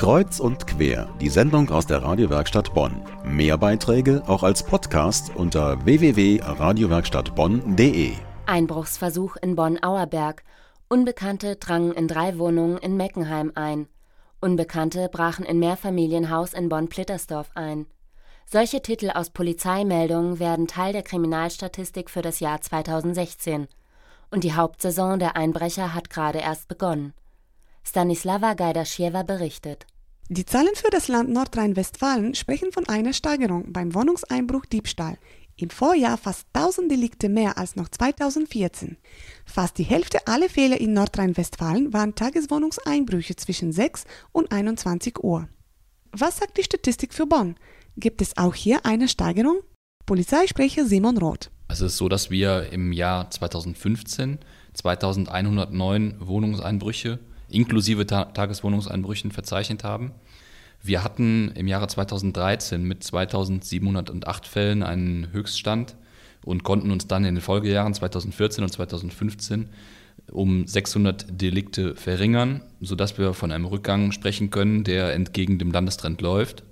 Kreuz und quer, die Sendung aus der Radiowerkstatt Bonn. Mehr Beiträge auch als Podcast unter www.radiowerkstattbonn.de. Einbruchsversuch in Bonn-Auerberg. Unbekannte drangen in drei Wohnungen in Meckenheim ein. Unbekannte brachen in Mehrfamilienhaus in Bonn-Plittersdorf ein. Solche Titel aus Polizeimeldungen werden Teil der Kriminalstatistik für das Jahr 2016. Und die Hauptsaison der Einbrecher hat gerade erst begonnen. Stanislava Gajdaschiewa berichtet. Die Zahlen für das Land Nordrhein-Westfalen sprechen von einer Steigerung beim Wohnungseinbruch Diebstahl. Im Vorjahr fast 1000 Delikte mehr als noch 2014. Fast die Hälfte aller Fehler in Nordrhein-Westfalen waren Tageswohnungseinbrüche zwischen 6 und 21 Uhr. Was sagt die Statistik für Bonn? Gibt es auch hier eine Steigerung? Polizeisprecher Simon Roth. Es ist so, dass wir im Jahr 2015 2109 Wohnungseinbrüche inklusive Ta Tageswohnungseinbrüchen verzeichnet haben. Wir hatten im Jahre 2013 mit 2708 Fällen einen Höchststand und konnten uns dann in den Folgejahren 2014 und 2015 um 600 Delikte verringern, sodass wir von einem Rückgang sprechen können, der entgegen dem Landestrend läuft,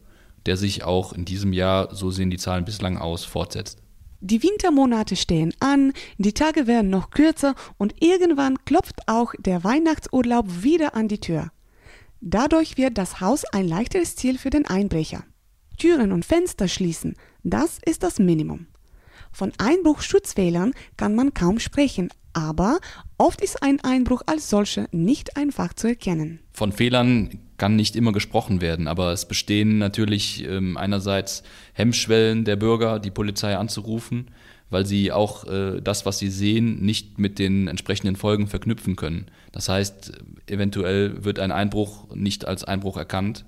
der sich auch in diesem Jahr, so sehen die Zahlen bislang aus, fortsetzt. Die Wintermonate stehen an, die Tage werden noch kürzer und irgendwann klopft auch der Weihnachtsurlaub wieder an die Tür. Dadurch wird das Haus ein leichteres Ziel für den Einbrecher. Türen und Fenster schließen, das ist das Minimum. Von Einbruchschutzfehlern kann man kaum sprechen, aber oft ist ein Einbruch als solcher nicht einfach zu erkennen. Von Fehlern kann nicht immer gesprochen werden, aber es bestehen natürlich ähm, einerseits Hemmschwellen der Bürger, die Polizei anzurufen, weil sie auch äh, das, was sie sehen, nicht mit den entsprechenden Folgen verknüpfen können. Das heißt, eventuell wird ein Einbruch nicht als Einbruch erkannt.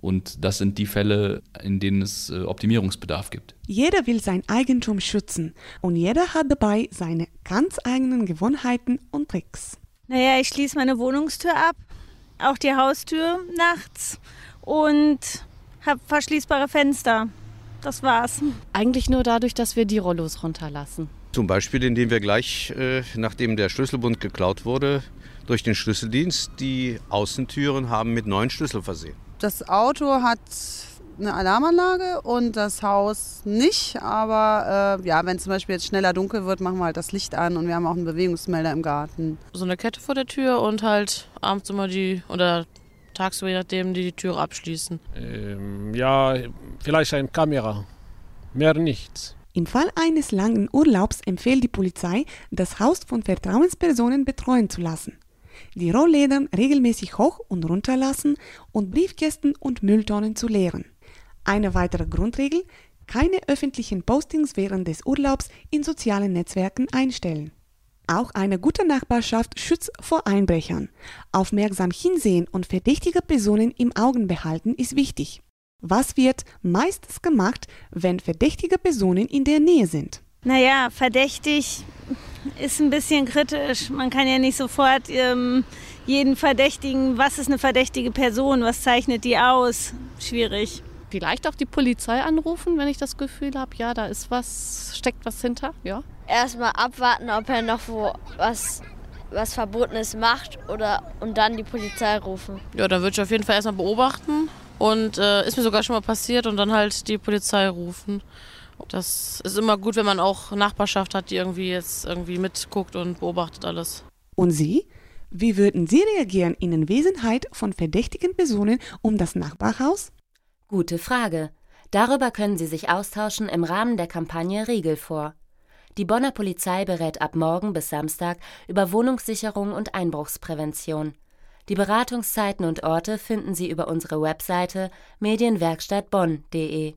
Und das sind die Fälle, in denen es äh, Optimierungsbedarf gibt. Jeder will sein Eigentum schützen und jeder hat dabei seine ganz eigenen Gewohnheiten und Tricks. Naja, ich schließe meine Wohnungstür ab, auch die Haustür nachts und habe verschließbare Fenster. Das war's. Eigentlich nur dadurch, dass wir die Rollos runterlassen. Zum Beispiel, indem wir gleich, äh, nachdem der Schlüsselbund geklaut wurde, durch den Schlüsseldienst die Außentüren haben mit neuen Schlüssel versehen. Das Auto hat eine Alarmanlage und das Haus nicht. Aber äh, ja, wenn zum Beispiel jetzt schneller dunkel wird, machen wir halt das Licht an und wir haben auch einen Bewegungsmelder im Garten. So eine Kette vor der Tür und halt abends immer die oder tagsüber, je nachdem, die die Türe abschließen. Ähm, ja, vielleicht eine Kamera. Mehr nichts. Im Fall eines langen Urlaubs empfiehlt die Polizei, das Haus von Vertrauenspersonen betreuen zu lassen die Rollläden regelmäßig hoch und runter lassen und Briefkästen und Mülltonnen zu leeren. Eine weitere Grundregel, keine öffentlichen Postings während des Urlaubs in sozialen Netzwerken einstellen. Auch eine gute Nachbarschaft schützt vor Einbrechern. Aufmerksam hinsehen und verdächtige Personen im Augen behalten ist wichtig. Was wird meistens gemacht, wenn verdächtige Personen in der Nähe sind? Naja, verdächtig ist ein bisschen kritisch. Man kann ja nicht sofort ähm, jeden verdächtigen, was ist eine verdächtige Person, was zeichnet die aus. Schwierig. Vielleicht auch die Polizei anrufen, wenn ich das Gefühl habe, ja, da ist was, steckt was hinter, ja. Erstmal abwarten, ob er noch wo was, was Verbotenes macht oder und dann die Polizei rufen. Ja, dann würde ich auf jeden Fall erstmal beobachten und äh, ist mir sogar schon mal passiert und dann halt die Polizei rufen. Das ist immer gut, wenn man auch Nachbarschaft hat, die irgendwie jetzt irgendwie mitguckt und beobachtet alles. Und Sie? Wie würden Sie reagieren in Anwesenheit von verdächtigen Personen um das Nachbarhaus? Gute Frage. Darüber können Sie sich austauschen im Rahmen der Kampagne Riegel vor. Die Bonner Polizei berät ab morgen bis Samstag über Wohnungssicherung und Einbruchsprävention. Die Beratungszeiten und Orte finden Sie über unsere Webseite medienwerkstattbonn.de.